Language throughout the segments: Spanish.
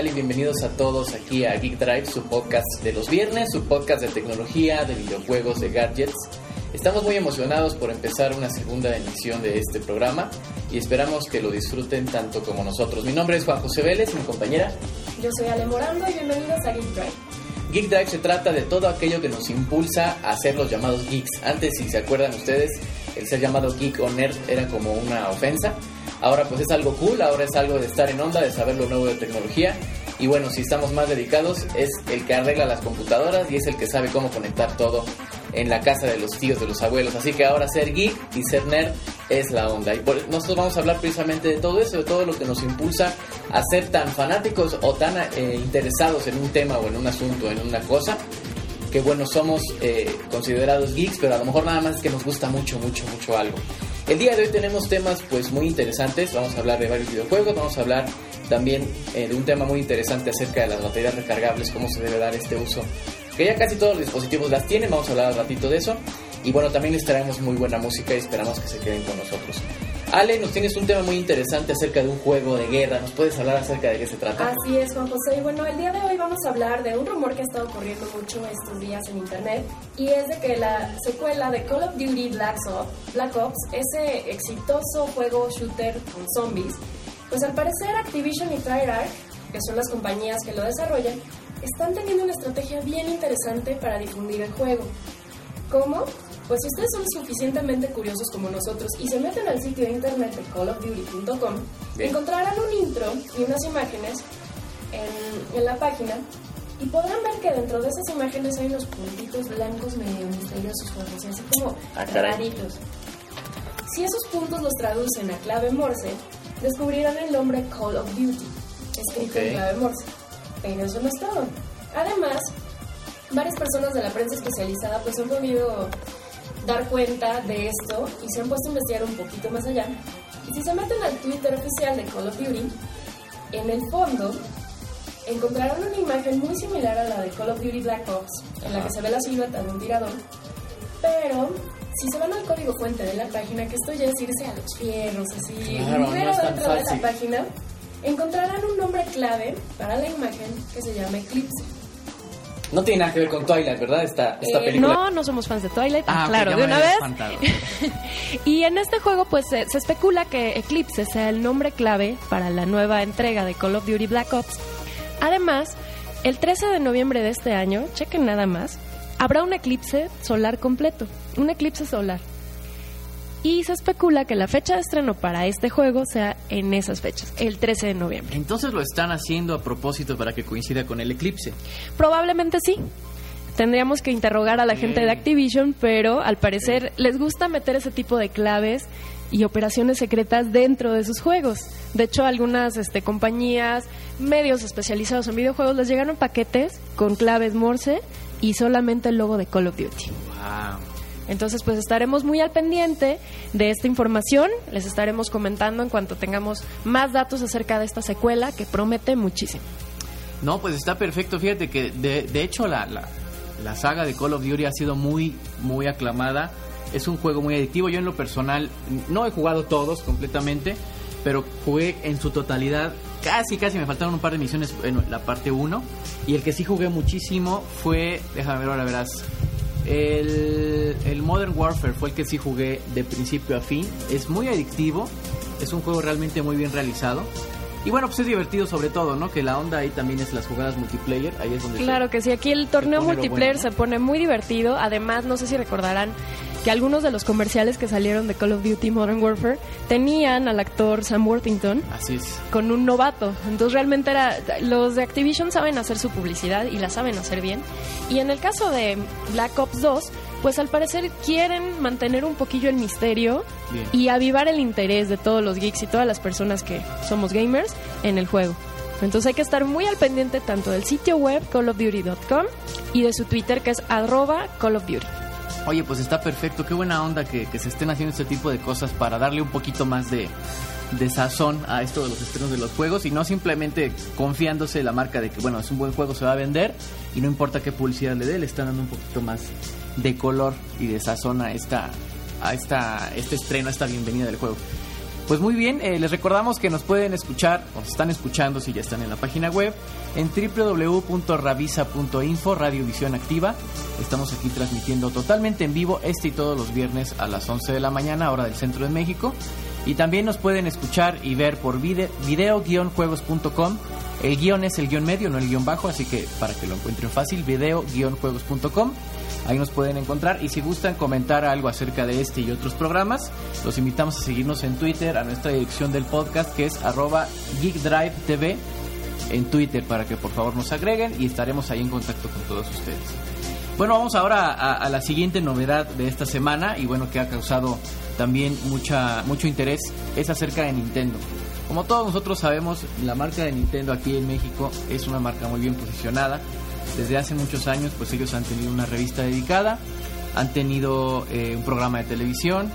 Hola, ¿qué tal? Y bienvenidos a todos aquí a Geek Drive, su podcast de los viernes, su podcast de tecnología, de videojuegos, de gadgets. Estamos muy emocionados por empezar una segunda emisión de este programa y esperamos que lo disfruten tanto como nosotros. Mi nombre es Juan José Vélez, mi compañera. Yo soy Ale Morando y bienvenidos a Geek Drive. Geek Drive se trata de todo aquello que nos impulsa a ser los llamados geeks. Antes, si se acuerdan ustedes, el ser llamado geek o nerd era como una ofensa. Ahora pues es algo cool, ahora es algo de estar en onda, de saber lo nuevo de tecnología. Y bueno, si estamos más dedicados, es el que arregla las computadoras y es el que sabe cómo conectar todo en la casa de los tíos, de los abuelos. Así que ahora ser geek y ser nerd es la onda. Y nosotros vamos a hablar precisamente de todo eso, de todo lo que nos impulsa a ser tan fanáticos o tan eh, interesados en un tema o en un asunto, en una cosa. Que bueno, somos eh, considerados geeks, pero a lo mejor nada más que nos gusta mucho, mucho, mucho algo. El día de hoy tenemos temas pues muy interesantes, vamos a hablar de varios videojuegos, vamos a hablar también eh, de un tema muy interesante acerca de las baterías recargables, cómo se debe dar este uso, que ya casi todos los dispositivos las tienen, vamos a hablar un ratito de eso, y bueno, también les traemos muy buena música y esperamos que se queden con nosotros. Ale, nos tienes un tema muy interesante acerca de un juego de guerra. ¿Nos puedes hablar acerca de qué se trata? Así es, Juan José. Y bueno, el día de hoy vamos a hablar de un rumor que ha estado ocurriendo mucho estos días en internet y es de que la secuela de Call of Duty Black Ops, Black Ops ese exitoso juego shooter con zombies, pues al parecer Activision y Treyarch, que son las compañías que lo desarrollan, están teniendo una estrategia bien interesante para difundir el juego. ¿Cómo? Pues si ustedes son suficientemente curiosos como nosotros y se meten al sitio de internet de callofduty.com, encontrarán un intro y unas imágenes en, en, la página y podrán ver que dentro de esas imágenes hay unos puntitos blancos medio misteriosos, así como Ah, raritos. Si esos puntos los traducen a clave Morse, descubrirán el nombre Call of Duty, escrito Ok. en clave Morse. Pero eso no es todo. Además, varias personas de la prensa especializada pues han podido dar cuenta de esto y se han puesto a investigar un poquito más allá. Y si se meten al Twitter oficial de Call of Duty, en el fondo encontrarán una imagen muy similar a la de Call of Duty Black Ops, en la que se ve la silueta de un tirador, pero si se van al código fuente de la página, que esto ya es irse a los fierros, así, Claro, no dentro de fácil. la página, encontrarán un nombre clave para la imagen que se llama Eclipse. No tiene nada que ver con Twilight, ¿verdad? Esta, esta Eh, película. No, no somos fans de Twilight, Ah, claro, de una vez. Y en este juego, pues se, se especula que Eclipse sea el nombre clave para la nueva entrega de Call of Duty Black Ops. Además, el 13 de noviembre de este año, chequen nada más, habrá un eclipse solar completo, un eclipse solar. Y se especula que la fecha de estreno para este juego sea en esas fechas, el 13 de noviembre. Entonces lo están haciendo a propósito para que coincida con el eclipse. Probablemente sí. Tendríamos que interrogar a la gente de Activision, pero al parecer les gusta meter ese tipo de claves y operaciones secretas dentro de sus juegos. De hecho, algunas este, compañías, medios especializados en videojuegos, les llegaron paquetes con claves Morse y solamente el logo de Call of Duty. Wow. Entonces, pues estaremos muy al pendiente de esta información. Les estaremos comentando en cuanto tengamos más datos acerca de esta secuela que promete muchísimo. No, pues está perfecto. Fíjate que de, hecho la, la, la saga de Call of Duty ha sido muy, muy aclamada. Es un juego muy adictivo. Yo en lo personal no he jugado todos completamente, pero jugué en su totalidad. Casi, casi me faltaron un par de misiones en la parte 1. Y el que sí jugué muchísimo fue, déjame ver ahora verás, el, el Modern Warfare fue el que sí jugué de principio a fin. Es muy adictivo. Es un juego realmente muy bien realizado. Y bueno, pues es divertido sobre todo, ¿no? Que la onda ahí también es las jugadas multiplayer. Ahí es donde se- Claro que sí, aquí el torneo multiplayer bueno, ¿no? se pone muy divertido. Además, no sé si recordarán que algunos de los comerciales que salieron de Call of Duty Modern Warfare tenían al actor Sam Worthington Así es. con un novato. Entonces realmente era los de Activision saben hacer su publicidad y la saben hacer bien. Y en el caso de Black Ops 2, pues al parecer quieren mantener un poquillo el misterio Bien. y avivar el interés de todos los geeks y todas las personas que somos gamers en el juego. Entonces hay que estar muy al pendiente tanto del sitio web callofduty.com y de su Twitter que es arroba Call of Duty. Oye, pues está perfecto. Qué buena onda que, se estén haciendo este tipo de cosas para darle un poquito más de, de sazón a esto de los estrenos de los juegos y no simplemente confiándose la marca de que, bueno, es un buen juego, se va a vender y no importa qué publicidad le dé, le están dando un poquito más de color y de sazón a esta a esta este estreno, a esta bienvenida del juego. Pues muy bien, eh, les recordamos que nos pueden escuchar, o se están escuchando si ya están en la página web, en www.ravisa.info, Radiovisión Activa. Estamos aquí transmitiendo totalmente en vivo este y todos los viernes a las 11 de la mañana, hora del centro de México. Y también nos pueden escuchar y ver por video-juegos.com. El guion es el guion medio, no el guion bajo, así que para que lo encuentren fácil, video-juegos.com. Ahí nos pueden encontrar y si gustan comentar algo acerca de este y otros programas, los invitamos a seguirnos en Twitter a nuestra dirección del podcast que es geekdrivetv en Twitter para que por favor nos agreguen y estaremos ahí en contacto con todos ustedes. Bueno, vamos ahora a, a la siguiente novedad de esta semana y bueno que ha causado también mucha, mucho interés, es acerca de Nintendo. Como todos nosotros sabemos, la marca de Nintendo aquí en México es una marca muy bien posicionada desde hace muchos años, pues ellos han tenido una revista dedicada, han tenido eh, un programa de televisión,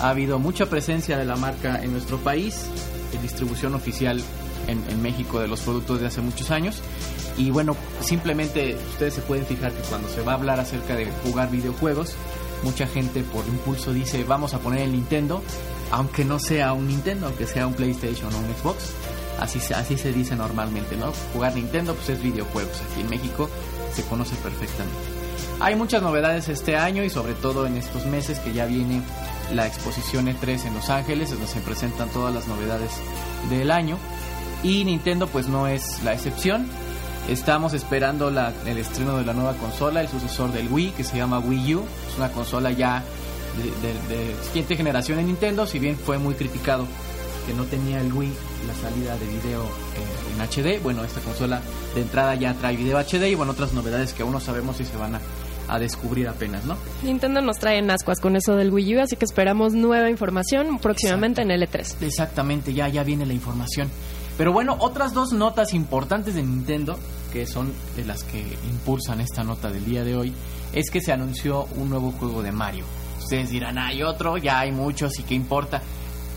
ha habido mucha presencia de la marca en nuestro país, de distribución oficial en, en, México de los productos de hace muchos años. Y bueno, simplemente ustedes se pueden fijar que cuando se va a hablar acerca de jugar videojuegos, mucha gente por impulso dice vamos a poner el Nintendo, aunque no sea un Nintendo, aunque sea un PlayStation o un Xbox. Así, así se dice normalmente, ¿no? Jugar Nintendo pues es videojuegos. Aquí en México se conoce perfectamente. Hay muchas novedades este año y sobre todo en estos meses que ya viene la exposición E3 en Los Ángeles, donde se presentan todas las novedades del año. Y Nintendo pues no es la excepción. Estamos esperando el estreno de la nueva consola, el sucesor del Wii, que se llama Wii U. Es una consola ya de, de, de siguiente generación en Nintendo, si bien fue muy criticado que no tenía el Wii la salida de video eh, en HD. Bueno, esta consola de entrada ya trae video HD y bueno, otras novedades que aún no sabemos si se van a, a descubrir apenas, ¿no? Nintendo nos trae en ascuas con eso del Wii U, así que esperamos nueva información próximamente en el E3. Exactamente, ya, ya viene la información. Pero bueno, otras dos notas importantes de Nintendo, que son de las que impulsan esta nota del día de hoy, es que se anunció un nuevo juego de Mario. Ustedes dirán, hay otro, ya hay muchos y qué importa.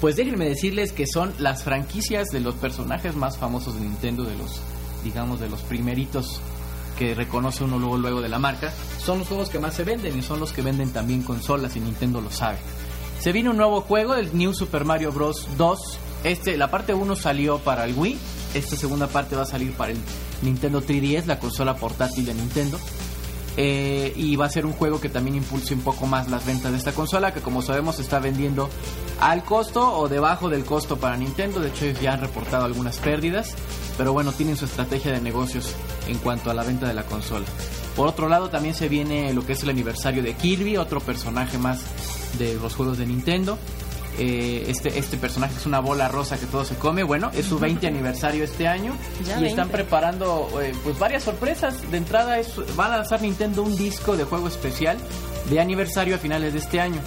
Pues déjenme decirles que son las franquicias de los personajes más famosos de Nintendo, de los, digamos, de los primeritos que reconoce uno luego, luego de la marca. Son los juegos que más se venden y son los que venden también consolas y Nintendo lo sabe. Se viene un nuevo juego, el New Super Mario Bros. 2. Este, la parte 1 salió para el Wii, esta segunda parte va a salir para el Nintendo 3DS, la consola portátil de Nintendo. Eh, y va a ser un juego que también impulse un poco más las ventas de esta consola, que como sabemos está vendiendo al costo o debajo del costo para Nintendo. De hecho, ellos ya han reportado algunas pérdidas, pero bueno, tienen su estrategia de negocios en cuanto a la venta de la consola. Por otro lado, también se viene lo que es el aniversario de Kirby, otro personaje más de los juegos de Nintendo. Eh, este, este personaje es una bola rosa que todo se come. Bueno, es su 20 aniversario este año Ya y 20. están preparando eh, pues varias sorpresas. De entrada es, va a lanzar Nintendo un disco de juego especial de aniversario a finales de este año.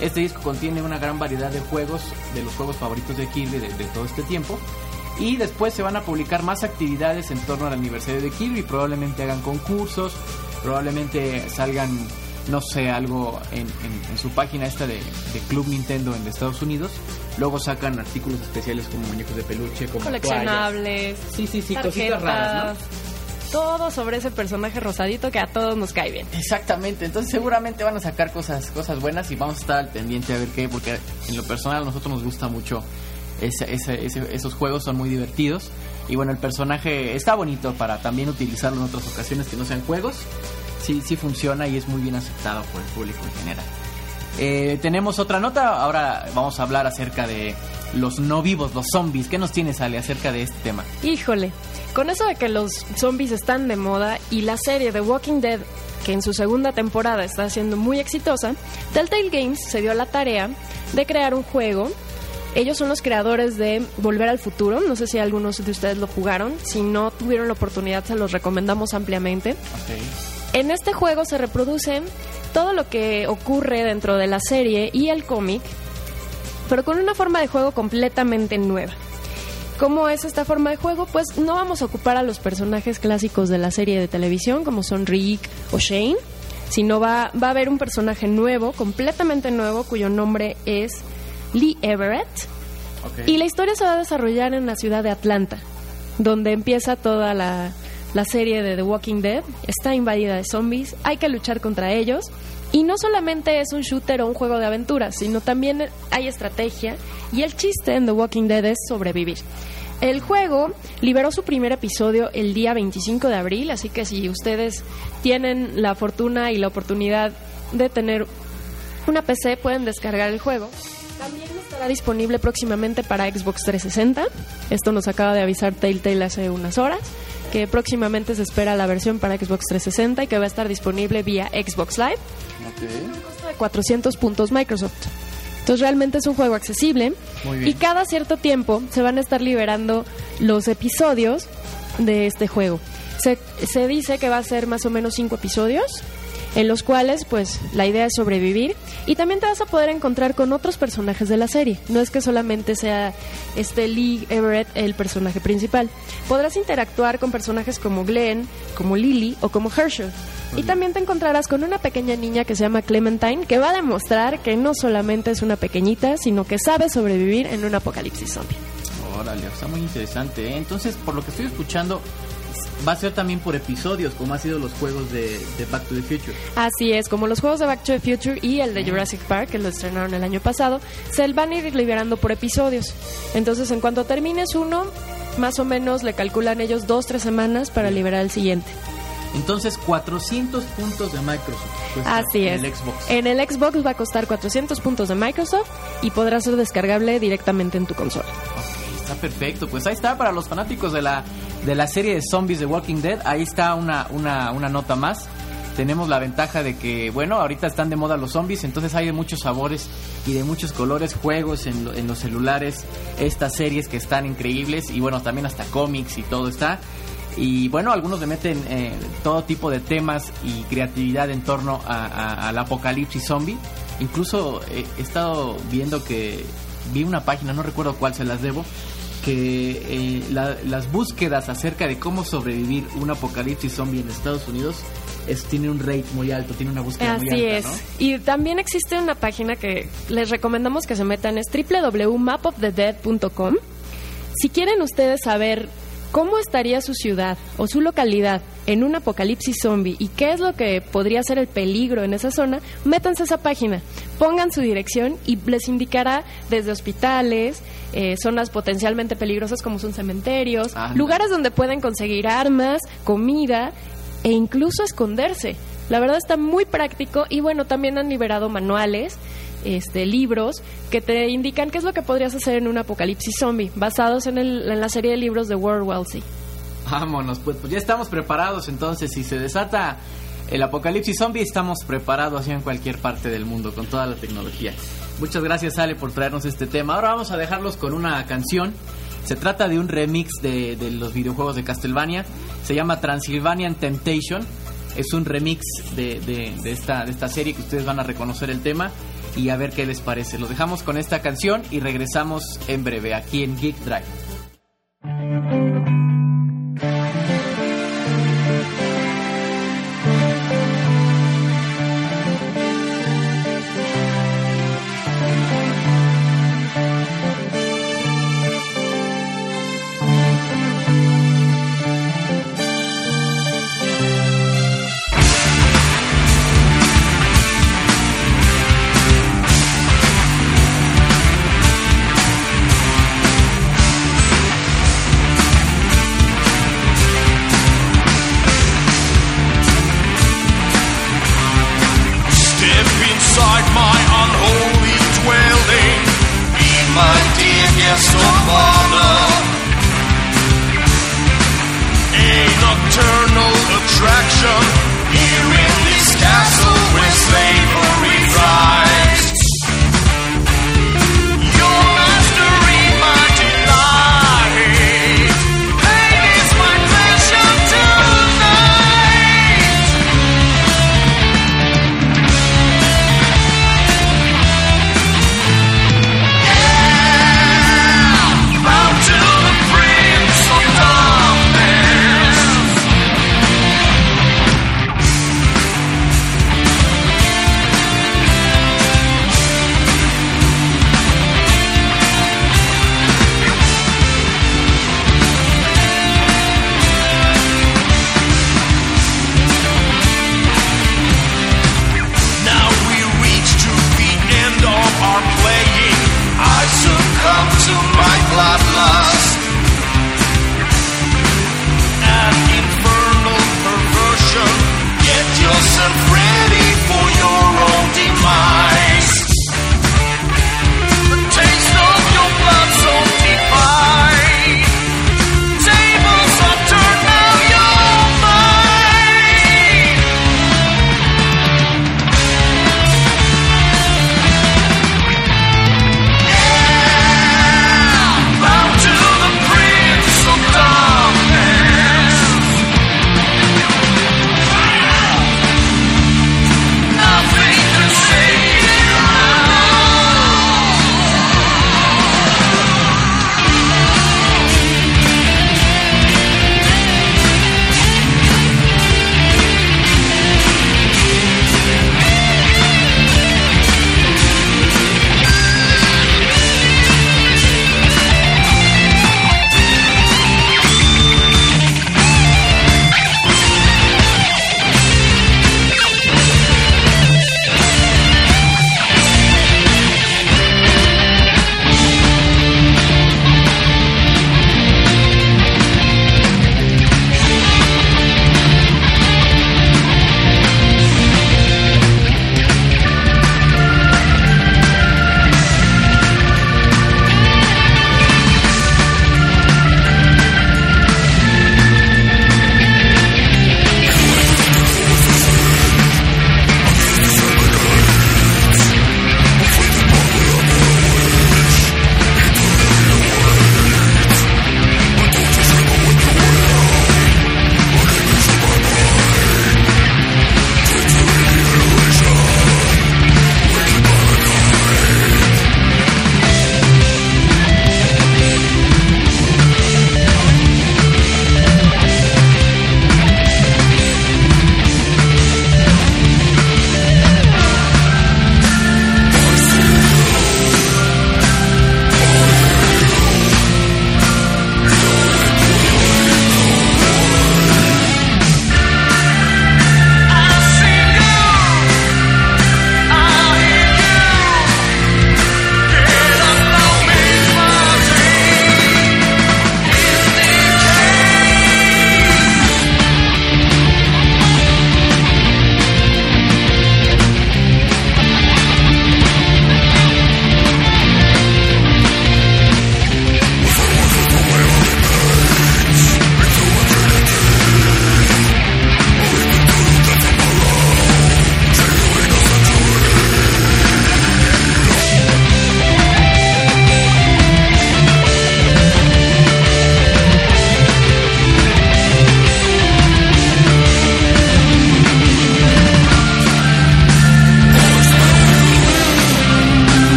Este disco contiene una gran variedad de juegos, de los juegos favoritos de Kirby de, de todo este tiempo. Y después se van a publicar más actividades en torno al aniversario de Kirby. Probablemente hagan concursos, probablemente salgan, no sé, algo en, en- en su página esta de, de Club Nintendo en Estados Unidos. Luego sacan artículos especiales como muñecos de peluche, como toallas. Coleccionables, Sí, sí, sí, tarjetas, cositas raras, ¿no? todo sobre ese personaje rosadito que a todos nos cae bien. Exactamente, entonces seguramente van a sacar cosas, cosas buenas y vamos a estar al pendiente a ver qué, porque en lo personal a nosotros nos gusta mucho ese- ese- ese- esos juegos, son muy divertidos. Y bueno, el personaje está bonito para también utilizarlo en otras ocasiones que no sean juegos. Sí, sí funciona y es muy bien aceptado por el público en general. Eh, tenemos otra nota, ahora vamos a hablar acerca de los no vivos, los zombies. ¿Qué nos tienes, Ale, acerca de este tema? Híjole, con eso de que los zombies están de moda y la serie The Walking Dead, que en su segunda temporada está siendo muy exitosa, Telltale Games se dio la tarea de crear un juego. Ellos son los creadores de Volver al Futuro. No sé si algunos de ustedes lo jugaron. Si no tuvieron la oportunidad, se los recomendamos ampliamente. En este juego se reproduce todo lo que ocurre dentro de la serie y el cómic, pero con una forma de juego completamente nueva. ¿Cómo es esta forma de juego? Pues no vamos a ocupar a los personajes clásicos de la serie de televisión, como son Rick o Shane, sino va, va a haber un personaje nuevo, completamente nuevo, cuyo nombre es Lee Everett. Y la historia se va a desarrollar en la ciudad de Atlanta, donde empieza toda la, la serie de The Walking Dead. Está invadida de zombies, hay que luchar contra ellos. Y no solamente es un shooter o un juego de aventuras, sino también hay estrategia y el chiste en The Walking Dead es sobrevivir. El juego liberó su primer episodio el día 25 de abril, así que si ustedes tienen la fortuna y la oportunidad de tener una PC, pueden descargar el juego. También estará disponible próximamente para Xbox 360. Esto nos acaba de avisar Telltale hace unas horas, que próximamente se espera la versión para Xbox 360 y que va a estar disponible vía Xbox Live. de 400 puntos Microsoft. Entonces realmente es un juego accesible y cada cierto tiempo se van a estar liberando los episodios de este juego. Se, se dice que va a ser más o menos cinco episodios en los cuales pues la idea es sobrevivir y también te vas a poder encontrar con otros personajes de la serie. No es que solamente sea este Lee Everett el personaje principal. Podrás interactuar con personajes como Glenn, como Lily o como Herschel. Y también te encontrarás con una pequeña niña que se llama Clementine, que va a demostrar que no solamente es una pequeñita, sino que sabe sobrevivir en un apocalipsis zombie. Órale, está muy interesante. ¿eh? Entonces, por lo que estoy escuchando, va a ser también por episodios, como han sido los juegos de, Back to the Future. Así es, como los juegos de Back to the Future y el de Jurassic Park, que lo estrenaron el año pasado, se van a ir liberando por episodios. Entonces, en cuanto termines uno, más o menos le calculan ellos dos, tres semanas para liberar el siguiente. Entonces, 400 puntos de Microsoft. Así es. En el Xbox. En el Xbox va a costar 400 puntos de Microsoft y podrá ser descargable directamente en tu consola. está perfecto. Pues ahí está para los fanáticos de la, de la serie de zombies de Walking Dead. Ahí está una, una, una nota más tenemos la ventaja de que, bueno, ahorita están de moda los zombies, entonces hay de muchos sabores y de muchos colores, juegos en, en, los celulares, estas series que están increíbles y bueno, también hasta cómics y todo está. Y bueno, algunos le meten eh, todo tipo de temas y creatividad en torno al apocalipsis zombie. Incluso eh, he estado viendo que vi una página, no recuerdo cuál se las debo, que eh, las búsquedas acerca de cómo sobrevivir un apocalipsis zombie en Estados Unidos es, tiene un rate muy alto, tiene una búsqueda muy alta. Así es. Y también existe una página que les recomendamos que se metan, es www.mapofthedead.com. Si quieren ustedes saber ¿Cómo estaría su ciudad o su localidad en un apocalipsis zombie y qué es lo que podría ser el peligro en esa zona? Métanse a esa página, pongan su dirección y les indicará desde hospitales, eh, zonas potencialmente peligrosas como son cementerios, lugares donde pueden conseguir armas, comida e incluso esconderse. La verdad está muy práctico y bueno, también han liberado manuales este, libros que te indican qué es lo que podrías hacer en un apocalipsis zombie, basados en, el, en la serie de libros de World War Vámonos, pues, pues ya estamos preparados entonces, si se desata el apocalipsis zombie, estamos preparados en cualquier parte del mundo con toda la tecnología. Muchas gracias Ale por traernos este tema. Ahora vamos a dejarlos con una canción. Se trata de un remix de, de los videojuegos de Castlevania. Se llama Transylvanian Temptation. Es un remix de, de, de, esta, de esta serie que ustedes van a reconocer el tema y a ver qué les parece. Lo dejamos con esta canción y regresamos en breve aquí en Geek Drive.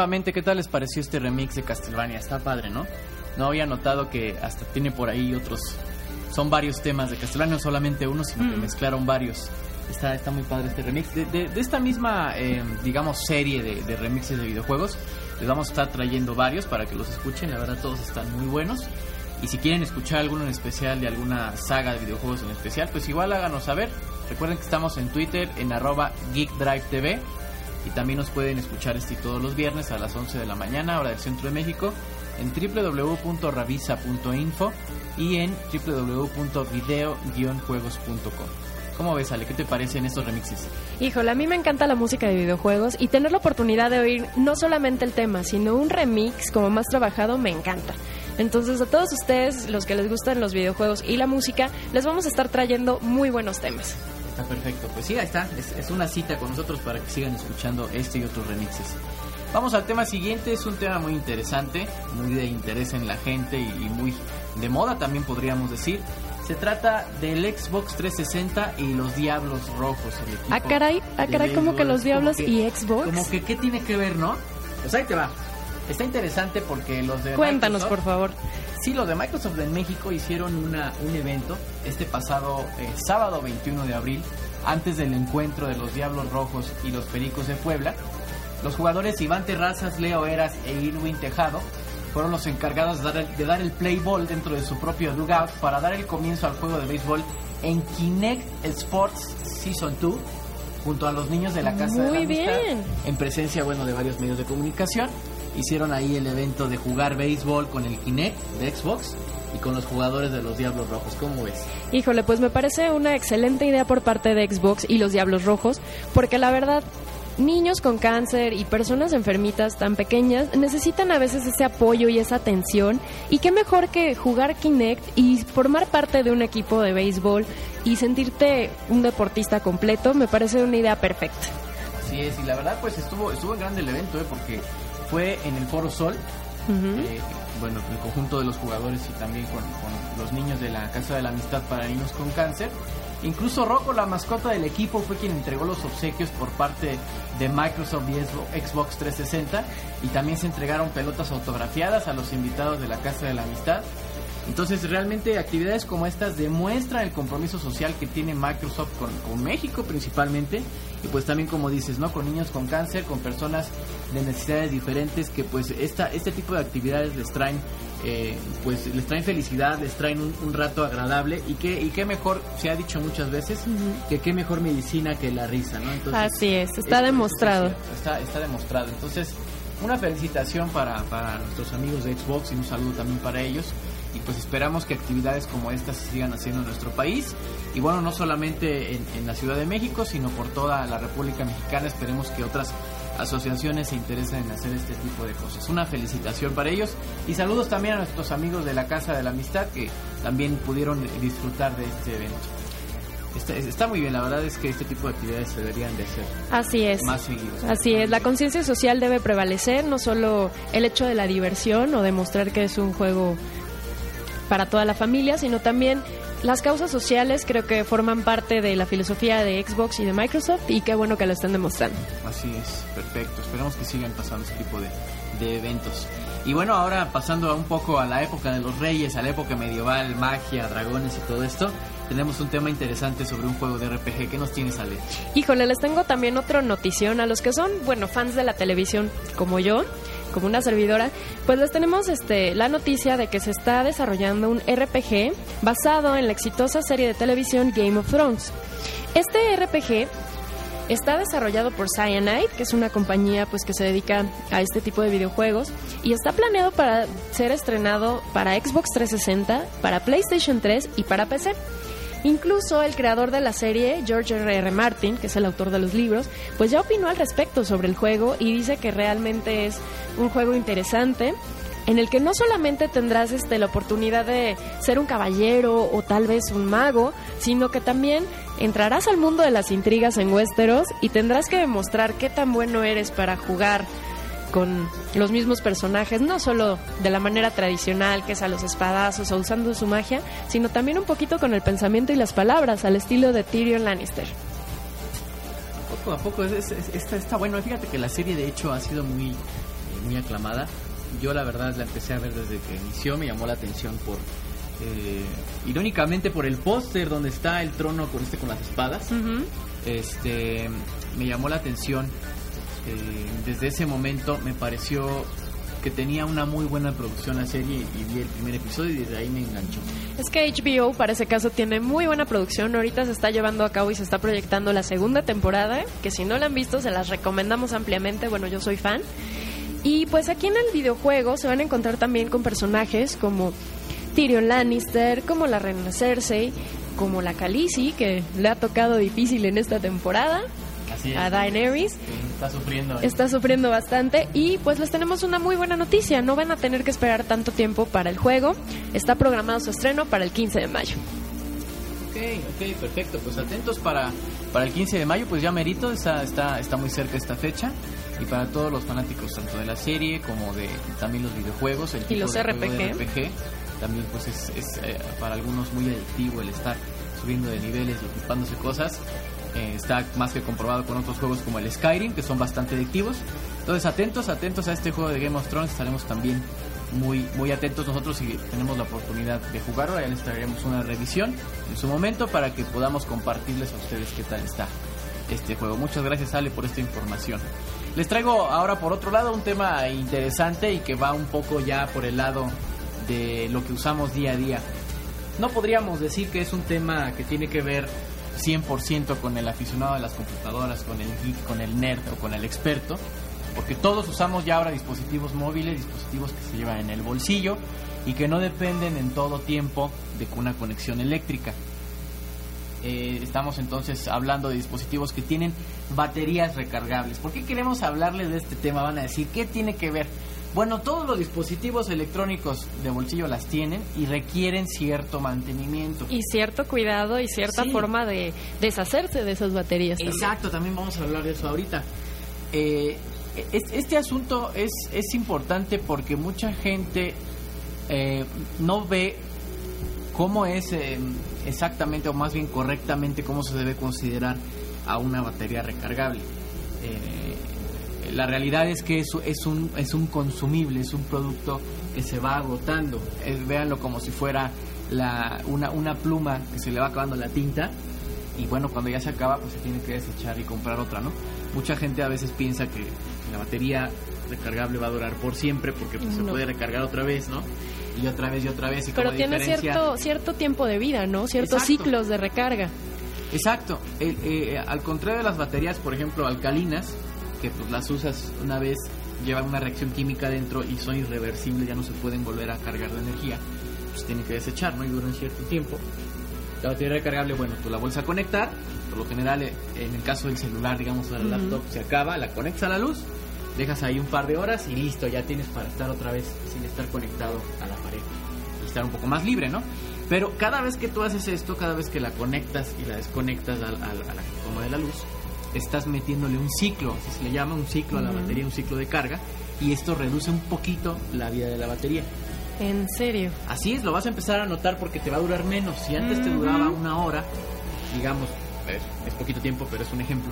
Nuevamente, ¿qué tal les pareció este remix de Castlevania? Está padre, ¿no? No había notado que hasta tiene por ahí otros... Son varios temas de Castlevania, no solamente uno, sino que Mm. mezclaron varios. Está, está muy padre este remix. De, de- de esta misma, eh, digamos, serie de, de remixes de videojuegos, les vamos a estar trayendo varios para que los escuchen. La verdad, todos están muy buenos. Y si quieren escuchar alguno en especial de alguna saga de videojuegos en especial, pues igual háganos saber. Recuerden que estamos en Twitter en arroba GeekDriveTV y también nos pueden escuchar este todos los viernes a las 11 de la mañana, hora del centro de México, en www.ravisa.info y en www.video-juegos.com. ¿Cómo ves, Ale? ¿Qué te parecen estos remixes? Híjole, a mí me encanta la música de videojuegos y tener la oportunidad de oír no solamente el tema, sino un remix como más trabajado me encanta. Entonces a todos ustedes, los que les gustan los videojuegos y la música, les vamos a estar trayendo muy buenos temas. Está perfecto. Pues sí, ahí está. Es, es una cita con nosotros para que sigan escuchando este y otros remixes. Vamos al tema siguiente. Es un tema muy interesante, muy de interés en la gente y, y muy de moda también podríamos decir. Se trata del Xbox 360 y los Diablos Rojos. el equipo Ah, caray, ah, caray, como que los Diablos que- y Xbox. Como que, ¿qué tiene que ver, no? Pues ahí te va. Está interesante porque los de Cuéntanos, por favor. Sí, los de Microsoft en México hicieron una, un evento este pasado eh, sábado 21 de abril, antes del encuentro de los Diablos Rojos y los Pericos de Puebla. Los jugadores Iván Terrazas, Leo Eras e Irwin Tejado fueron los encargados de dar, el, de dar el play ball dentro de su propio dugout para dar el comienzo al juego de béisbol en Kinect Sports Season 2 junto a los niños de la Casa de la Muy Amistad, bien. en presencia bueno de varios medios de comunicación. Hicieron ahí el evento de jugar béisbol con el Kinect de Xbox y con los jugadores de los Diablos Rojos. ¿Cómo ves? Híjole, pues me parece una excelente idea por parte de Xbox y los Diablos Rojos, porque la verdad, niños con cáncer y personas enfermitas tan pequeñas necesitan a veces ese apoyo y esa atención, y qué mejor que jugar Kinect y formar parte de un equipo de béisbol y sentirte un deportista completo, me parece una idea perfecta. Así es, y la verdad pues estuvo estuvo grande el evento, ¿eh? porque fue en el Foro Sol, eh, bueno, el conjunto de los jugadores y también con, con los niños de la Casa de la Amistad para Niños con Cáncer. Incluso Rocco, la mascota del equipo, fue quien entregó los obsequios por parte de Microsoft y Xbox 360 y también se entregaron pelotas autografiadas a los invitados de la Casa de la Amistad. Entonces realmente actividades como estas demuestran el compromiso social que tiene Microsoft con, con México principalmente y pues también como dices, ¿no? Con niños con cáncer, con personas de necesidades diferentes que pues esta, este tipo de actividades les traen eh, pues les traen felicidad, les traen un, un rato agradable y que y qué mejor, se ha dicho muchas veces, que qué mejor medicina que la risa, ¿no? Entonces, Así es, está demostrado. es está, está demostrado. Entonces, una felicitación para, para nuestros amigos de Xbox y un saludo también para ellos. Y pues esperamos que actividades como estas se sigan haciendo en nuestro país. Y bueno, no solamente en, en la Ciudad de México, sino por toda la República Mexicana. Esperemos que otras asociaciones se interesen en hacer este tipo de cosas. Una felicitación para ellos. Y saludos también a nuestros amigos de la Casa de la Amistad que también pudieron disfrutar de este evento. Está, está muy bien, la verdad es que este tipo de actividades se deberían de hacer Así es. más seguidos. Así es, la conciencia social debe prevalecer, no solo el hecho de la diversión o demostrar que es un juego para toda la familia, sino también las causas sociales creo que forman parte de la filosofía de Xbox y de Microsoft y qué bueno que lo estén demostrando. Así es, perfecto. Esperamos que sigan pasando ese tipo de, de eventos. Y bueno, ahora pasando un poco a la época de los reyes, a la época medieval, magia, dragones y todo esto, tenemos un tema interesante sobre un juego de RPG. ¿Qué nos tienes, Ale? Híjole, les tengo también otra notición a los que son, bueno, fans de la televisión como yo, como una servidora, pues les tenemos este la noticia de que se está desarrollando un RPG basado en la exitosa serie de televisión Game of Thrones. Este RPG está desarrollado por Cyanide, que es una compañía pues que se dedica a este tipo de videojuegos y está planeado para ser estrenado para Xbox 360, para PlayStation 3 y para PC. Incluso el creador de la serie, George R. R. Martin, que es el autor de los libros, pues ya opinó al respecto sobre el juego y dice que realmente es un juego interesante en el que no solamente tendrás este, la oportunidad de ser un caballero o tal vez un mago, sino que también entrarás al mundo de las intrigas en Westeros y tendrás que demostrar qué tan bueno eres para jugar con los mismos personajes, no solo de la manera tradicional, que es a los espadazos o usando su magia, sino también un poquito con el pensamiento y las palabras, al estilo de Tyrion Lannister. Poco a poco, es, es- es- está, está bueno. Fíjate que la serie de hecho ha sido muy, eh, muy aclamada. Yo la verdad la empecé a ver desde que inició, me llamó la atención por eh, irónicamente por el póster donde está el trono con este con las espadas. Este me llamó la atención. Eh, desde ese momento me pareció que tenía una muy buena producción la serie y vi el primer episodio y desde ahí me enganchó. Es que HBO para ese caso tiene muy buena producción. Ahorita se está llevando a cabo y se está proyectando la segunda temporada, que si no la han visto se las recomendamos ampliamente. Bueno, yo soy fan. Y pues aquí en el videojuego se van a encontrar también con personajes como Tyrion Lannister, como la reina Cersei, como la Khaleesi, que le ha tocado difícil en esta temporada. Así es. A Daenerys. Está sufriendo. ¿eh? Está sufriendo bastante y pues les tenemos una muy buena noticia, no van a tener que esperar tanto tiempo para el juego, está programado su estreno para el 15 de mayo. Ok, ok, perfecto, pues atentos para, para el 15 de mayo, pues ya merito, está, está, está muy cerca esta fecha y para todos los fanáticos tanto de la serie como de también los videojuegos, el Y tipo los de RPG. También pues es, es, eh, para algunos muy adictivo el estar subiendo de niveles y equipándose cosas. Eh, está más que comprobado con otros juegos como el Skyrim, que son bastante adictivos. Entonces, atentos, atentos a este juego de Game of Thrones. Estaremos también muy, muy atentos nosotros si tenemos la oportunidad de jugarlo. Ya les traeremos una revisión en su momento para que podamos compartirles a ustedes qué tal está este juego. Muchas gracias, Ale, por esta información. Les traigo ahora por otro lado un tema interesante y que va un poco ya por el lado de lo que usamos día a día. No podríamos decir que es un tema que tiene que ver 100% con el aficionado de las computadoras, con el geek, con el nerd o con el experto, porque todos usamos ya ahora dispositivos móviles, dispositivos que se llevan en el bolsillo y que no dependen en todo tiempo de una conexión eléctrica. Eh, estamos entonces hablando de dispositivos que tienen baterías recargables. ¿Por qué queremos hablarles de este tema? Van a decir, ¿qué tiene que ver? Bueno, todos los dispositivos electrónicos de bolsillo las tienen y requieren cierto mantenimiento. Y cierto cuidado y cierta Sí. forma de deshacerse de esas baterías. Exacto, también vamos a hablar de eso ahorita. Eh, es- este asunto es, es importante porque mucha gente eh, no ve cómo es eh, exactamente, o más bien correctamente, cómo se debe considerar a una batería recargable. Eh, la realidad es que eso es un, es un consumible, es un producto que se va agotando. Es, véanlo como si fuera la, una, una pluma que se le va acabando la tinta y bueno, cuando ya se acaba, pues se tiene que desechar y comprar otra, ¿no? Mucha gente a veces piensa que la batería recargable va a durar por siempre porque pues, se puede recargar otra vez, ¿no? Y otra vez y otra vez. Y Pero como tiene diferencia- cierto, cierto tiempo de vida, ¿no? Ciertos Exacto. ciclos de recarga. Exacto. El- eh, al contrario de las baterías, por ejemplo, alcalinas, que pues las usas una vez, llevan una reacción química dentro y son irreversibles, ya no se pueden volver a cargar de energía, pues tienen que desechar, ¿no? Y duran cierto tiempo. La batería recargable, bueno, tú la vuelves a conectar, por lo general, en el caso del celular, digamos, o del Ujú. laptop, se acaba, la conectas a la luz, dejas ahí un par de horas y listo, ya tienes para estar otra vez sin estar conectado a la pared y estar un poco más libre, ¿no? Pero cada vez que tú haces esto, cada vez que la conectas y la desconectas a, a- a la toma de la luz, estás metiéndole un ciclo, así se le llama un ciclo a la batería, un ciclo de carga, y esto reduce un poquito la vida de la batería. En serio. Así es, lo vas a empezar a notar porque te va a durar menos. Si antes te duraba una hora, digamos, es, es poquito tiempo, pero es un ejemplo,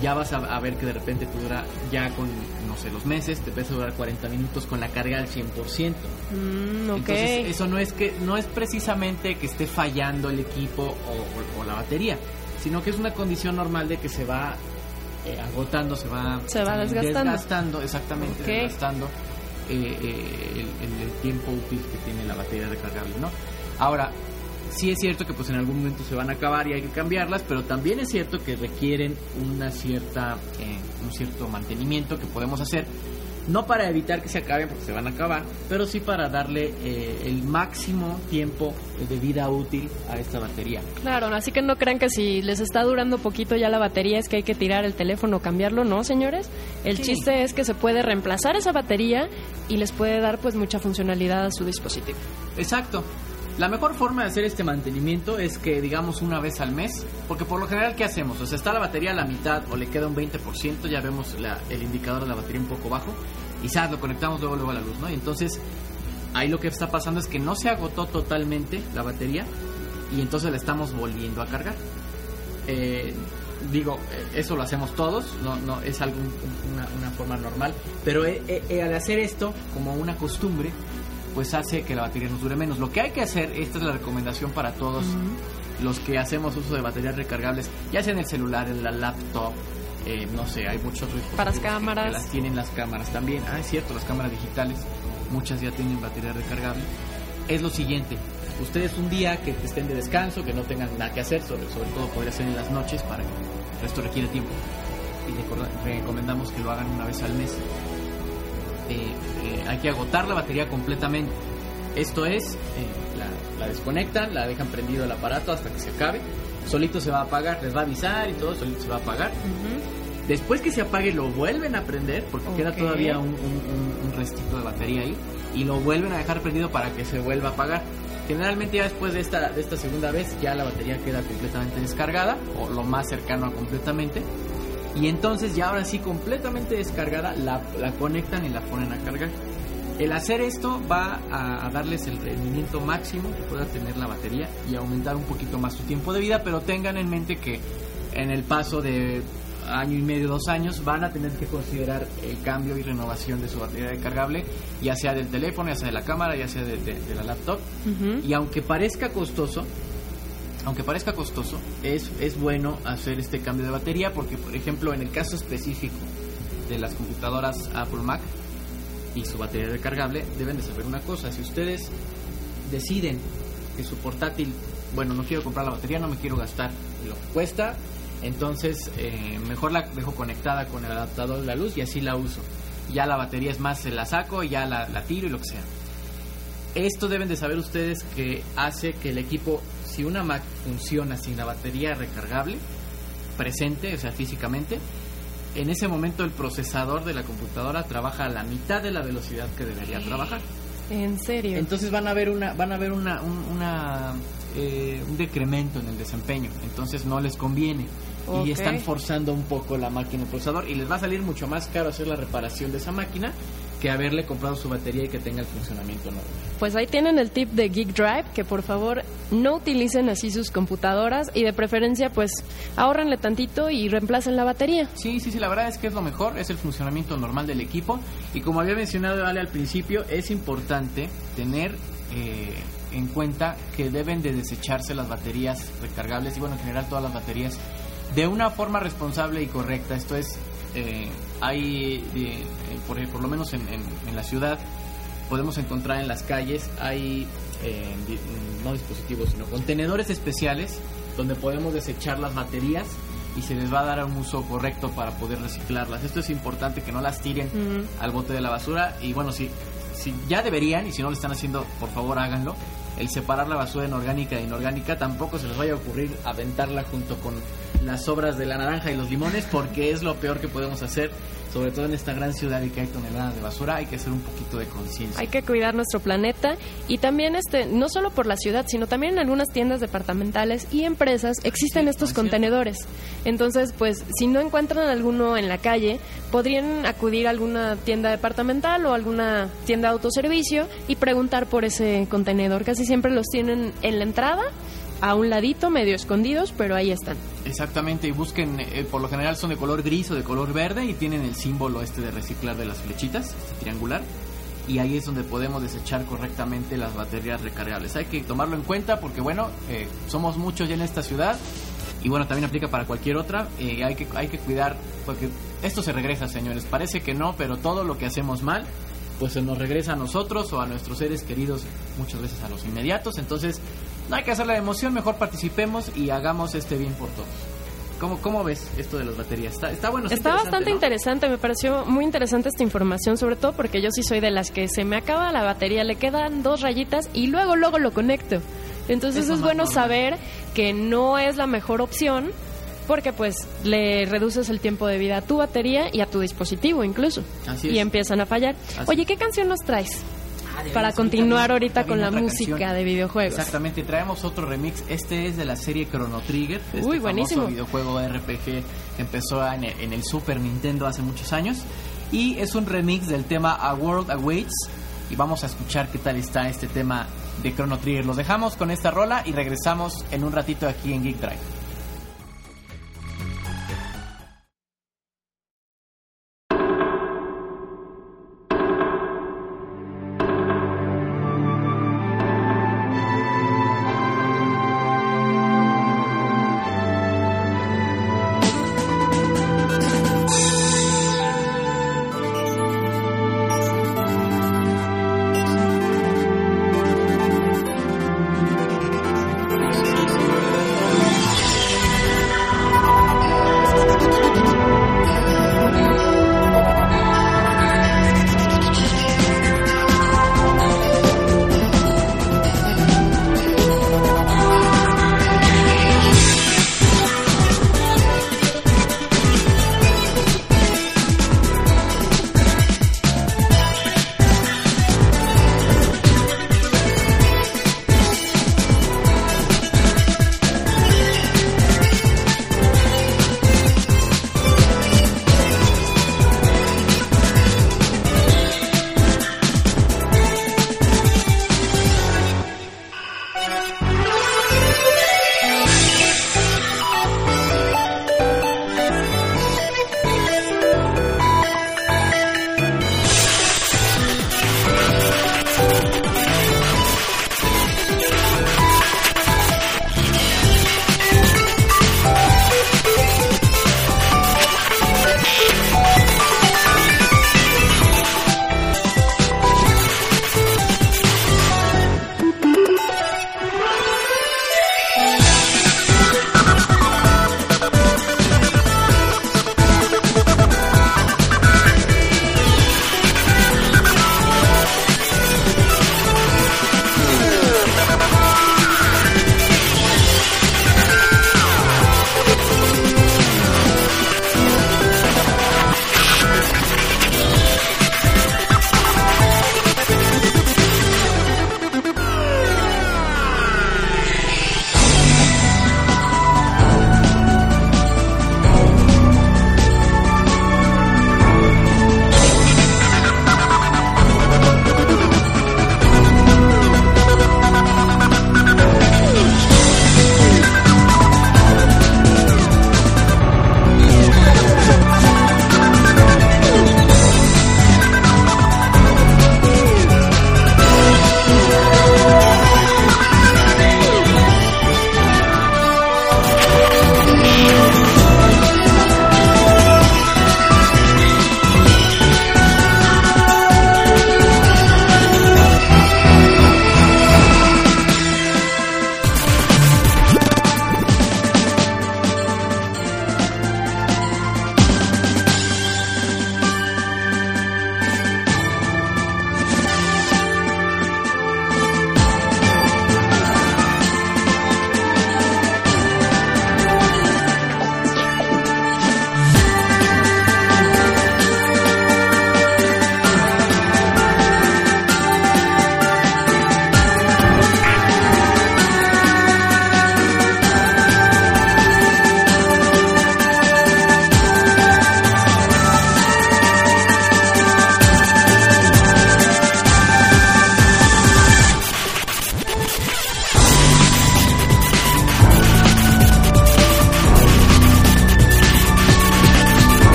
ya vas a, a ver que de repente te dura ya con, no sé, los meses, te empieza a durar 40 minutos con la carga al 100%. Mm, ok. Entonces, eso no es que no es precisamente que esté fallando el equipo o, o- o la batería, sino que es una condición normal de que se va eh, agotando, se va, Se va desgastando. desgastando, exactamente, desgastando eh, eh, el, el- el tiempo útil que tiene la batería recargable, ¿no? Ahora, sí es cierto que pues en algún momento se van a acabar y hay que cambiarlas, pero también es cierto que requieren una cierta, eh, un cierto mantenimiento que podemos hacer no para evitar que se acaben porque se van a acabar, pero sí para darle eh, el máximo tiempo de vida útil a esta batería. Claro, así que no crean que si les está durando poquito ya la batería es que hay que tirar el teléfono o cambiarlo, ¿no, señores? El Sí. chiste es que se puede reemplazar esa batería y les puede dar pues mucha funcionalidad a su dispositivo. Exacto. La mejor forma de hacer este mantenimiento es que digamos una vez al mes, porque por lo general ¿qué hacemos? O sea, está la batería a la mitad o le queda un 20%, ya vemos la- el indicador de la batería un poco bajo, y ¿sabes? lo conectamos luego luego a la luz, ¿no? Y entonces ahí lo que está pasando es que no se agotó totalmente la batería y entonces la estamos volviendo a cargar. Eh, digo, eh, eso lo hacemos todos, no, no es algo, un- una, forma normal, pero eh, eh, eh, al hacer esto como una costumbre, pues hace que la batería nos dure menos. Lo que hay que hacer, esta es la recomendación para todos los que hacemos uso de baterías recargables, ya sea en el celular, en la laptop, eh, no sé, hay muchos otros Para las dispositivos que- cámaras. Que, las tienen las cámaras también. Ah, es cierto, las cámaras digitales, muchas ya tienen batería recargable. Es lo siguiente, ustedes un día que estén de descanso, que no tengan nada que hacer, sobre, sobre todo podría ser en las noches, para que esto requiere tiempo. Y recomendamos que lo hagan una vez al mes. Eh, eh, hay que agotar la batería completamente. Esto es, eh, la, la desconectan, la dejan prendido el aparato hasta que se acabe. Solito se va a apagar, les va a avisar y todo, solito se va a apagar. Después que se apague lo vuelven a prender porque queda todavía un, un, un- un restito de batería ahí y lo vuelven a dejar prendido para que se vuelva a apagar. Generalmente ya después de esta, de esta segunda vez ya la batería queda completamente descargada o lo más cercano a completamente. Y entonces ya ahora sí completamente descargada la, la conectan y la ponen a cargar. El hacer esto va a, a darles el rendimiento máximo que pueda tener la batería y aumentar un poquito más su tiempo de vida, pero tengan en mente que en el paso de año y medio, dos años, van a tener que considerar el cambio y renovación de su batería recargable, ya sea del teléfono, ya sea de la cámara, ya sea de, de- de la laptop. Y aunque parezca costoso, aunque parezca costoso, es, es bueno hacer este cambio de batería porque, por ejemplo, en el caso específico de las computadoras Apple Mac y su batería recargable, deben de saber una cosa. Si ustedes deciden que su portátil, bueno, no quiero comprar la batería, no me quiero gastar lo que cuesta, entonces eh, mejor la dejo conectada con el adaptador de la luz y así la uso. Ya la batería es más, se la saco ya la, la tiro y lo que sea. Esto deben de saber ustedes que hace que el equipo, si una Mac funciona sin la batería recargable, presente, o sea, físicamente, en ese momento el procesador de la computadora trabaja a la mitad de la velocidad que debería trabajar. En serio. Entonces van a ver una, van a ver una, un, una, eh, un decremento en el desempeño. Entonces no les conviene. Y están forzando un poco la máquina el procesador. Y les va a salir mucho más caro hacer la reparación de esa máquina que haberle comprado su batería y que tenga el funcionamiento normal. Pues ahí tienen el tip de Geek Drive, que por favor no utilicen así sus computadoras y de preferencia pues ahorrenle tantito y reemplacen la batería. Sí, sí, sí, la verdad es que es lo mejor, es el funcionamiento normal del equipo. Y como había mencionado Ale al principio, es importante tener eh, en cuenta que deben de desecharse las baterías recargables y bueno, en general todas las baterías de una forma responsable y correcta. Esto es, eh, hay, eh, por, por lo menos en, en- en la ciudad, podemos encontrar en las calles, hay eh, di- no dispositivos, sino contenedores especiales donde podemos desechar las baterías y se les va a dar un uso correcto para poder reciclarlas. Esto es importante que no las tiren al bote de la basura y bueno, si, si ya deberían y si no lo están haciendo, por favor háganlo. El separar la basura en orgánica e inorgánica tampoco se les vaya a ocurrir aventarla junto con las sobras de la naranja y los limones porque es lo peor que podemos hacer, sobre todo en esta gran ciudad y que hay toneladas de basura, hay que hacer un poquito de conciencia. Hay que cuidar nuestro planeta y también este no solo por la ciudad, sino también en algunas tiendas departamentales y empresas existen Sí, estos contenedores. Entonces, pues si no encuentran alguno en la calle, podrían acudir a alguna tienda departamental o alguna tienda de autoservicio y preguntar por ese contenedor. Casi siempre los tienen en la entrada, a un ladito, medio escondidos, pero ahí están. Exactamente, y busquen, eh, por lo general son de color gris o de color verde y tienen el símbolo este de reciclar de las flechitas, este triangular, y ahí es donde podemos desechar correctamente las baterías recargables. Hay que tomarlo en cuenta porque, bueno, eh, somos muchos ya en esta ciudad y, bueno, también aplica para cualquier otra. eh, hay, que, hay que cuidar porque esto se regresa, señores. Parece que no, pero todo lo que hacemos mal pues se nos regresa a nosotros o a nuestros seres queridos, muchas veces a los inmediatos. Entonces, no hay que hacer la emoción, mejor participemos y hagamos este bien por todos. ¿Cómo, cómo ves esto de las baterías? Está, está bueno. Está bastante ¿no? interesante, me pareció muy interesante esta información, sobre todo porque yo sí soy de las que se me acaba la batería, le quedan dos rayitas y luego, luego lo conecto. Entonces Eso es bueno normal. saber que no es la mejor opción porque pues le reduces el tiempo de vida a tu batería y a tu dispositivo incluso. Así y es. empiezan a fallar. Así Oye, ¿qué canción nos traes? Ah, Para continuar ahorita con la música canción. de videojuegos. Exactamente, traemos otro remix. Este es de la serie Chrono Trigger. de Uy, este buenísimo. famoso videojuego RPG que empezó en el, en el Super Nintendo hace muchos años. Y es un remix del tema A World Awaits. Y vamos a escuchar qué tal está este tema de Chrono Trigger. Los dejamos con esta rola y regresamos en un ratito aquí en Geek Drive.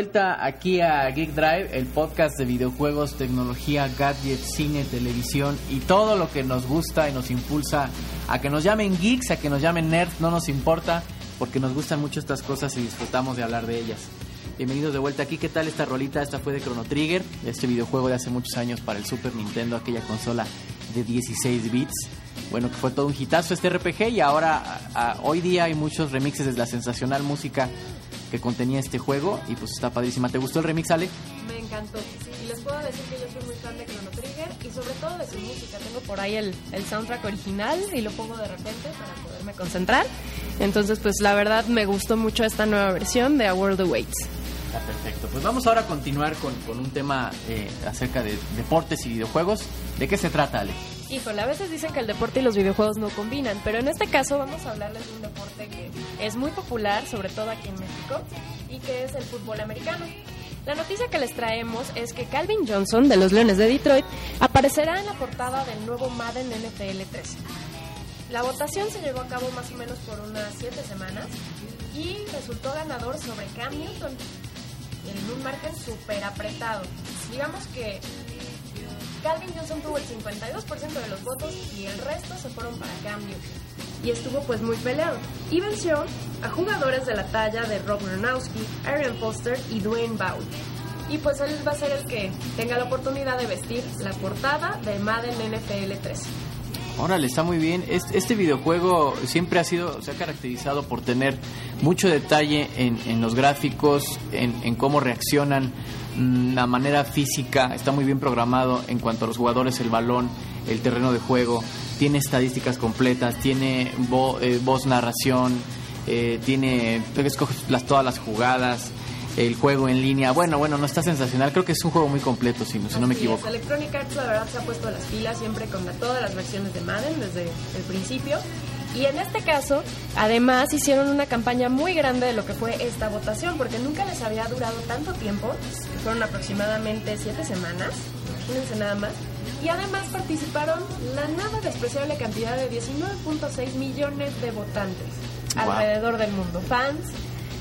Vuelta aquí a Geek Drive, el podcast de videojuegos, tecnología, gadgets, cine, televisión y todo lo que nos gusta y nos impulsa a que nos llamen geeks, a que nos llamen nerds, no nos importa, porque nos gustan mucho estas cosas y disfrutamos de hablar de ellas. Bienvenidos de vuelta aquí, ¿qué tal esta rolita? Esta fue de Chrono Trigger, este videojuego de hace muchos años para el Super Nintendo, aquella consola de 16 bits. Bueno, que fue todo un hitazo este RPG y ahora, hoy día hay muchos remixes de la sensacional música que contenía este juego y pues está padrísima. ¿Te gustó el remix, Ale? Me encantó. Y les puedo decir que yo soy muy fan de Chrono Trigger y sobre todo de su música. Tengo por ahí el, el soundtrack original y lo pongo de repente para poderme concentrar. Entonces, pues la verdad me gustó mucho esta nueva versión de A World Awaits. Está perfecto. Pues vamos ahora a continuar con, con un tema eh, acerca de deportes y videojuegos. ¿De qué se trata, Ale? Híjole, a veces dicen que el deporte y los videojuegos no combinan, pero en este caso vamos a hablarles de un deporte que es muy popular, sobre todo aquí en México, y que es el fútbol americano. La noticia que les traemos es que Calvin Johnson, de los Leones de Detroit, aparecerá en la portada del nuevo Madden NFL 13. La votación se llevó a cabo más o menos por unas 7 semanas y resultó ganador sobre Cam Newton en un margen súper apretado. Digamos que Calvin Johnson tuvo el 52% de los votos y el resto se fueron para Cam Newton. Y estuvo pues muy peleado. Y venció a jugadores de la talla de Rob Gronkowski, Aaron Foster y Dwayne Bowe. Y pues él va a ser el que tenga la oportunidad de vestir la portada de Madden NFL 13. Órale, está muy bien. Este, este videojuego siempre ha sido, se ha caracterizado por tener mucho detalle en, en los gráficos, en, en cómo reaccionan, la manera física, está muy bien programado en cuanto a los jugadores, el balón, el terreno de juego, tiene estadísticas completas, tiene vo- eh, voz narración, eh, tiene, escoges las, todas las jugadas, el juego en línea. Bueno, bueno, no está sensacional. Creo que es un juego muy completo, si, no- si no me es, equivoco. Electronic Arts la verdad se ha puesto las pilas siempre con la- todas las versiones de Madden desde el principio. Y en este caso, además hicieron una campaña muy grande de lo que fue esta votación, porque nunca les había durado tanto tiempo, que fueron aproximadamente siete semanas, imagínense nada más. Y además participaron la nada despreciable cantidad de 19.6 millones de votantes Wow. alrededor del mundo, fans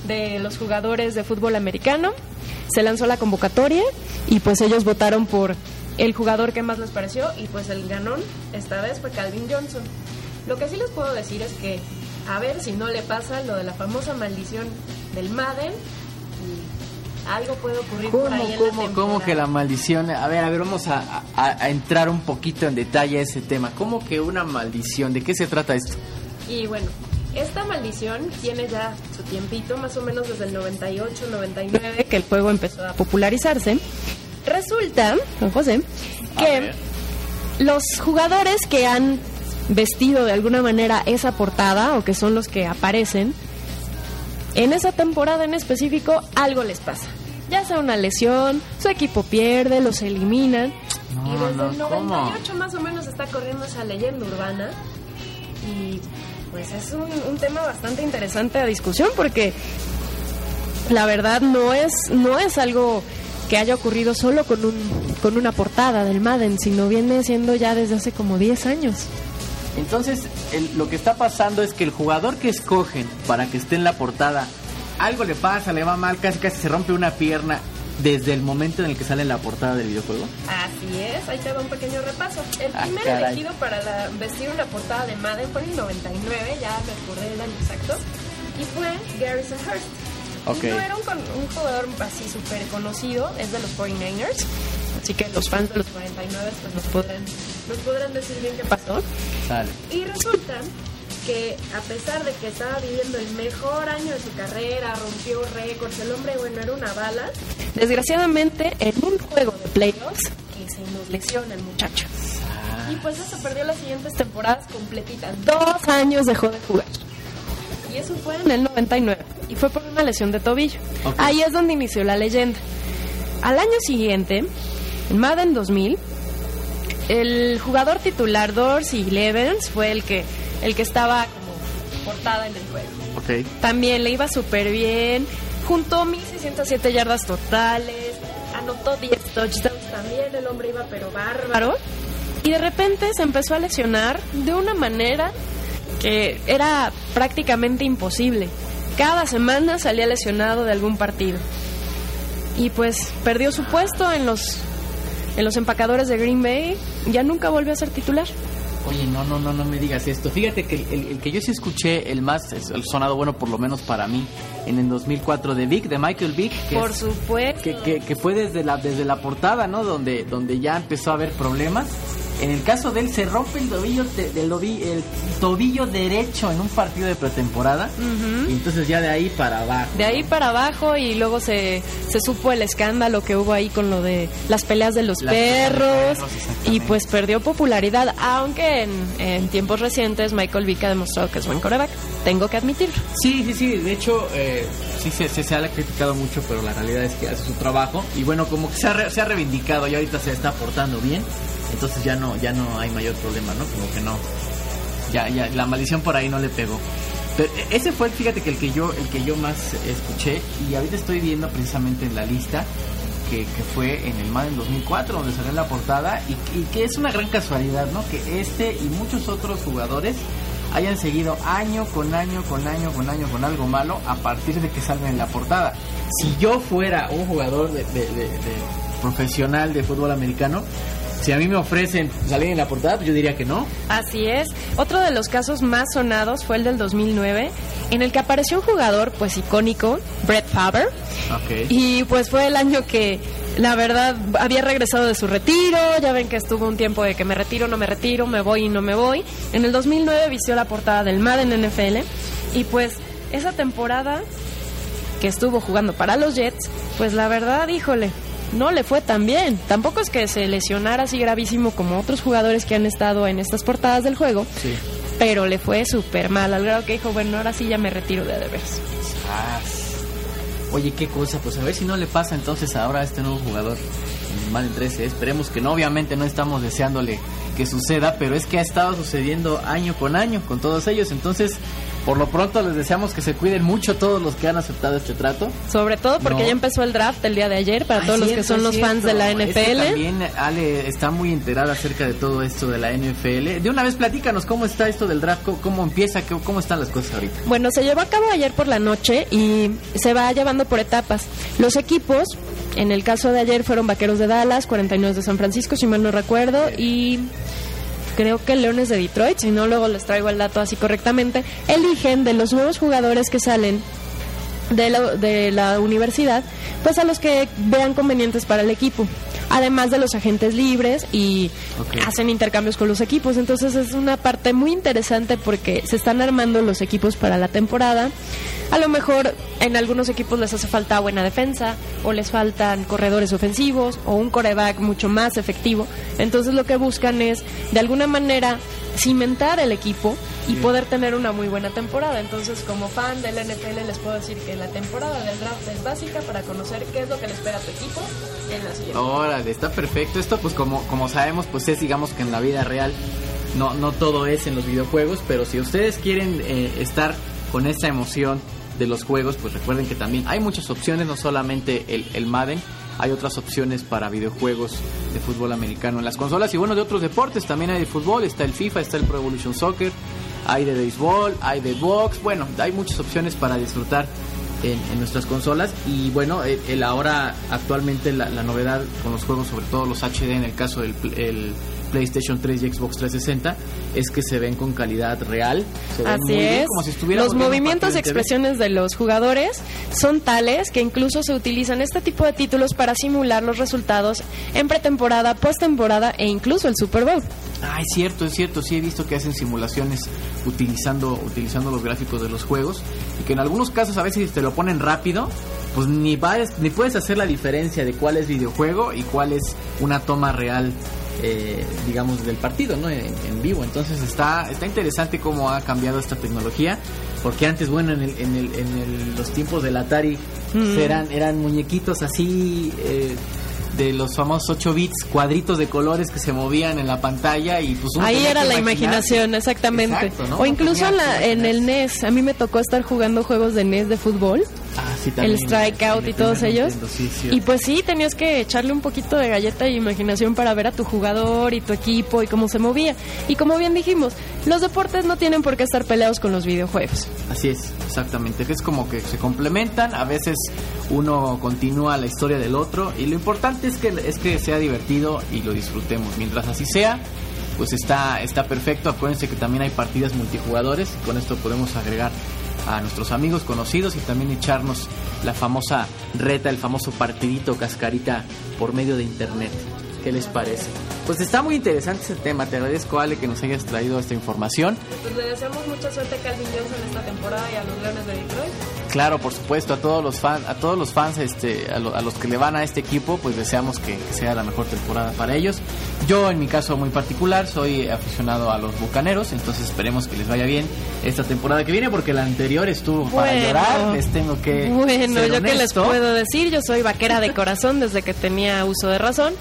de los jugadores de fútbol americano. Se lanzó la convocatoria y pues ellos votaron por el jugador que más les pareció y pues el ganón esta vez fue Calvin Johnson. Lo que sí les puedo decir es que a ver si no le pasa lo de la famosa maldición del Madden y algo puede ocurrir por ahí ¿Cómo, en cómo, la cómo que la maldición? A ver, a ver, vamos a, a- a entrar un poquito en detalle a ese tema. ¿Cómo que una maldición? ¿De qué se trata esto? Y bueno, esta maldición tiene ya su tiempito, más o menos desde el 98, 99, que el juego empezó a popularizarse. Resulta, don José, que los jugadores que han vestido de alguna manera esa portada o que son los que aparecen, en esa temporada en específico algo les pasa. Ya sea una lesión, su equipo pierde, los eliminan. y desde no, el ¿cómo? 98 más o menos está corriendo esa leyenda urbana. Y pues es un, un tema bastante interesante a discusión porque la verdad no es, no es algo que haya ocurrido solo con, un, con una portada del Madden, sino viene siendo ya desde hace como 10 años. Entonces, el- lo que está pasando es que el jugador que escogen para que esté en la portada, algo le pasa, le va mal, casi casi se rompe una pierna desde el momento en el que sale en la portada del videojuego? Así es, ahí te va un pequeño repaso. El Ah, primer caray. elegido para la- vestir una portada de Madden fue en el 99, ya me acordé del año exacto, y fue Garrison Hurst. Ok. Y no era un, un jugador así súper conocido, es de los 49ers, así que los fans de los 49 pues nos podrán, nos podrán decir bien qué pasó. Sale. Y resulta que a pesar de que estaba viviendo el mejor año de su carrera, rompió récords, el hombre bueno era una bala. Desgraciadamente en un juego de playoffs que se nos lesiona el muchacho. Y pues eso perdió las siguientes temporadas completitas. Dos años dejó de jugar. Y eso fue en el 99. Y fue por una lesión de tobillo. Ahí es donde inició la leyenda. Al año siguiente, en Madden 2000, el jugador titular Dorsey Levens fue el que, el que estaba como portada en el juego. También le iba súper bien, juntó 1607 yardas totales, anotó 10 touchdowns también, el hombre iba pero bárbaro. Y de repente se empezó a lesionar de una manera que era prácticamente imposible. Cada semana salía lesionado de algún partido. Y pues perdió su puesto en los en los empacadores de Green Bay, ya nunca volvió a ser titular. Oye, no, no, no, no me digas esto. Fíjate que el, el- el que yo sí escuché, el más el sonado bueno por lo menos para mí, en el 2004 de Vic, de Michael Vick, que, Por es- supuesto. que, que- que fue desde la, desde la portada, ¿no? Donde, donde ya empezó a haber problemas. En el caso de él, se rompe el tobillo, te- del tobi- el tobillo derecho en un partido de pretemporada. Y entonces ya de ahí para abajo. De ahí para abajo y luego se, se supo el escándalo que hubo ahí con lo de las peleas de los Las de perros y pues perdió popularidad, aunque en, en tiempos recientes Michael Vick ha demostrado que es buen coreback, tengo que admitirlo. Sí, sí, sí. De hecho, eh, sí se, se, se ha criticado mucho, pero la realidad es que hace su trabajo. Y bueno, como que se ha, re- se ha reivindicado y ahorita se está portando bien. Entonces ya no, ya no hay mayor problema, ¿no? Como que no. Ya, ya, la maldición por ahí no le pegó. Pero eh, ese fue, fíjate que el que yo, el que yo más escuché y ahorita estoy viendo precisamente en la lista que, que fue en el Madden 2004 donde salió en la portada y, y que es una gran casualidad, ¿no? Que este y muchos otros jugadores hayan seguido año con año con año con año con algo malo a partir de que salgan en la portada. Si yo fuera un jugador de, de- de- de profesional de fútbol americano, si a mí me ofrecen salir en la portada, pues yo diría que no. Así es. Otro de los casos más sonados fue el del 2009, en el que apareció un jugador pues icónico, Brett Favre, Ok. Y pues fue el año que la verdad había regresado de su retiro, ya ven que estuvo un tiempo de que me retiro, no me retiro, me voy y no me voy. En el 2009 vistió la portada del Madden NFL y pues esa temporada que estuvo jugando para los Jets, pues la verdad, híjole, no le fue tan bien. Tampoco es que se lesionara así gravísimo como otros jugadores que han estado en estas portadas del juego, Sí. pero le fue súper mal, al grado que dijo, bueno, ahora sí ya me retiro de de veras. Ah, Oye, qué cosa, pues a ver si no le pasa entonces ahora a este nuevo jugador Madden 13. Esperemos que no, obviamente no estamos deseándole que suceda, pero es que ha estado sucediendo año con año con todos ellos. Entonces, por lo pronto les deseamos que se cuiden mucho todos los que han aceptado este trato. Sobre todo porque No. ya empezó el draft el día de ayer para Ay, todos los que son los fans de la cierto. Es que NFL. también Ale está muy enterada acerca de todo esto de la NFL. De una vez platícanos cómo está esto del draft, cómo, cómo empieza, cómo están las cosas ahorita. Bueno, se llevó a cabo ayer por la noche y se va llevando por etapas. Los equipos, en el caso de ayer fueron Vaqueros de Dallas, 49 de San Francisco, si mal no recuerdo, y creo que Leones de Detroit, si no luego les traigo el dato así correctamente, eligen de los nuevos jugadores que salen de la, de la universidad, pues a los que vean convenientes para el equipo. Además de los agentes libres y hacen intercambios con los equipos. Entonces es una parte muy interesante porque se están armando los equipos para la temporada. A lo mejor en algunos equipos les hace falta buena defensa o les faltan corredores ofensivos o un coreback mucho más efectivo. Entonces lo que buscan es de alguna manera cimentar el equipo y poder tener una muy buena temporada. Entonces como fan del NFL les puedo decir que la temporada del draft es básica para conocer qué es lo que le espera a tu equipo en la siguiente. Órale, está perfecto. Esto, pues, como, como sabemos, pues es, digamos que en la vida real no, no todo es en los videojuegos, pero si ustedes quieren eh, estar con esa emoción de los juegos, pues recuerden que también hay muchas opciones, no solamente el, el Madden, hay otras opciones para videojuegos de fútbol americano en las consolas y bueno, de otros deportes, también hay de fútbol, está el FIFA, está el Pro Evolution Soccer, hay de béisbol, hay de box, bueno, hay muchas opciones para disfrutar en, nuestras consolas y bueno, el, ahora actualmente la, novedad con los juegos, sobre todo los HD en el caso del el PlayStation 3 y Xbox 360 es que se ven con calidad real. Así es. los movimientos y expresiones de los jugadores son tales que incluso se utilizan este tipo de títulos para simular los resultados en pretemporada, postemporada e incluso el Super Bowl. Ah, es cierto, es cierto. Sí he visto que hacen simulaciones utilizando, utilizando los gráficos de los juegos y que en algunos casos a veces te lo ponen rápido, pues ni, ni puedes hacer la diferencia de cuál es videojuego y cuál es una toma real eh, digamos, del partido, ¿no? En, vivo. Entonces está, está interesante cómo ha cambiado esta tecnología, porque antes, bueno, en, el, en, el, en los tiempos del Atari mm. eran, eran muñequitos así... Eh, de los famosos 8 bits, cuadritos de colores que se movían en la pantalla y pues Ahí era la imaginación, exactamente. O incluso en, el NES, a mí me tocó estar jugando juegos de NES de fútbol. Ah, sí, el Strikeout y todos ellos. y pues sí, tenías que echarle un poquito de galleta y imaginación para ver a tu jugador y tu equipo y cómo se movía. Y como bien dijimos, los deportes no tienen por qué estar peleados con los videojuegos. Así es, exactamente. Es como que se complementan, a veces uno continúa la historia del otro y lo importante es que, es que sea divertido y lo disfrutemos. Mientras así sea, pues está, está perfecto. Acuérdense que también hay partidas multijugadores y con esto podemos agregar a nuestros amigos conocidos y también echarnos la famosa reta, el famoso partidito cascarita por medio de internet. ¿Qué les parece? Pues está muy interesante ese tema. Te agradezco, Ale, que nos hayas traído esta información. Pues le deseamos mucha suerte a Calvin Johnson esta temporada y a los Leones de Detroit. Claro, por supuesto, a todos los fans, a todos los fans, este, a, los que le van a este equipo, pues deseamos que, sea la mejor temporada para ellos. Yo, en mi caso muy particular, soy aficionado a los Bucaneros, entonces esperemos que les vaya bien esta temporada que viene, porque la anterior estuvo para llorar. Les tengo que bueno, yo qué les puedo decir, yo soy vaquera de corazón desde que tenía uso de razón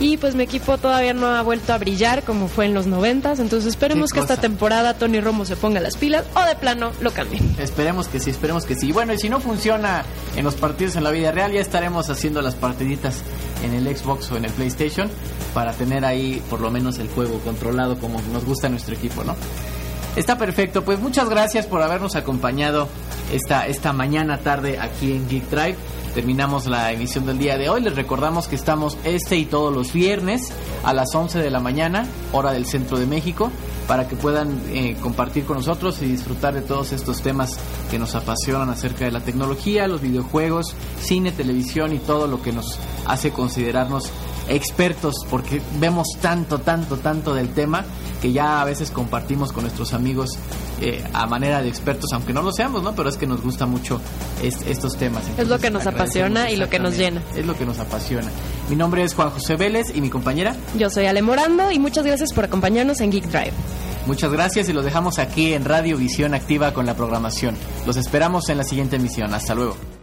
y pues mi equipo todavía no ha vuelto a brillar como fue en los noventas, entonces esperemos que esta temporada Tony Romo se ponga las pilas o de plano lo cambien. Esperemos que sí, esperemos que sí. Bueno, y si no funciona en los partidos en la vida real, ya estaremos haciendo las partiditas en el Xbox o en el PlayStation para tener ahí por lo menos el juego controlado como nos gusta nuestro equipo, ¿no? Está perfecto, pues muchas gracias por habernos acompañado esta, esta mañana tarde aquí en Geek Drive terminamos la emisión del día de hoy. Les recordamos que estamos este y todos los viernes a las 11 de la mañana, hora del centro de México, para que puedan eh, compartir con nosotros y disfrutar de todos estos temas que nos apasionan acerca de la tecnología, los videojuegos, cine, televisión y todo lo que nos hace considerarnos expertos porque vemos tanto, tanto, tanto del tema que ya a veces compartimos con nuestros amigos eh, a manera de expertos, aunque no lo seamos, ¿no? Pero es que nos gusta mucho estos temas. es lo que nos apasiona y lo que nos llena. Es lo que nos apasiona. Mi nombre es Juan José Vélez y mi compañera. Yo soy Ale Morando y muchas gracias por acompañarnos en Geek Drive. Muchas gracias y los dejamos aquí en Radio Visión Activa con la programación. Los esperamos en la siguiente emisión. Hasta luego.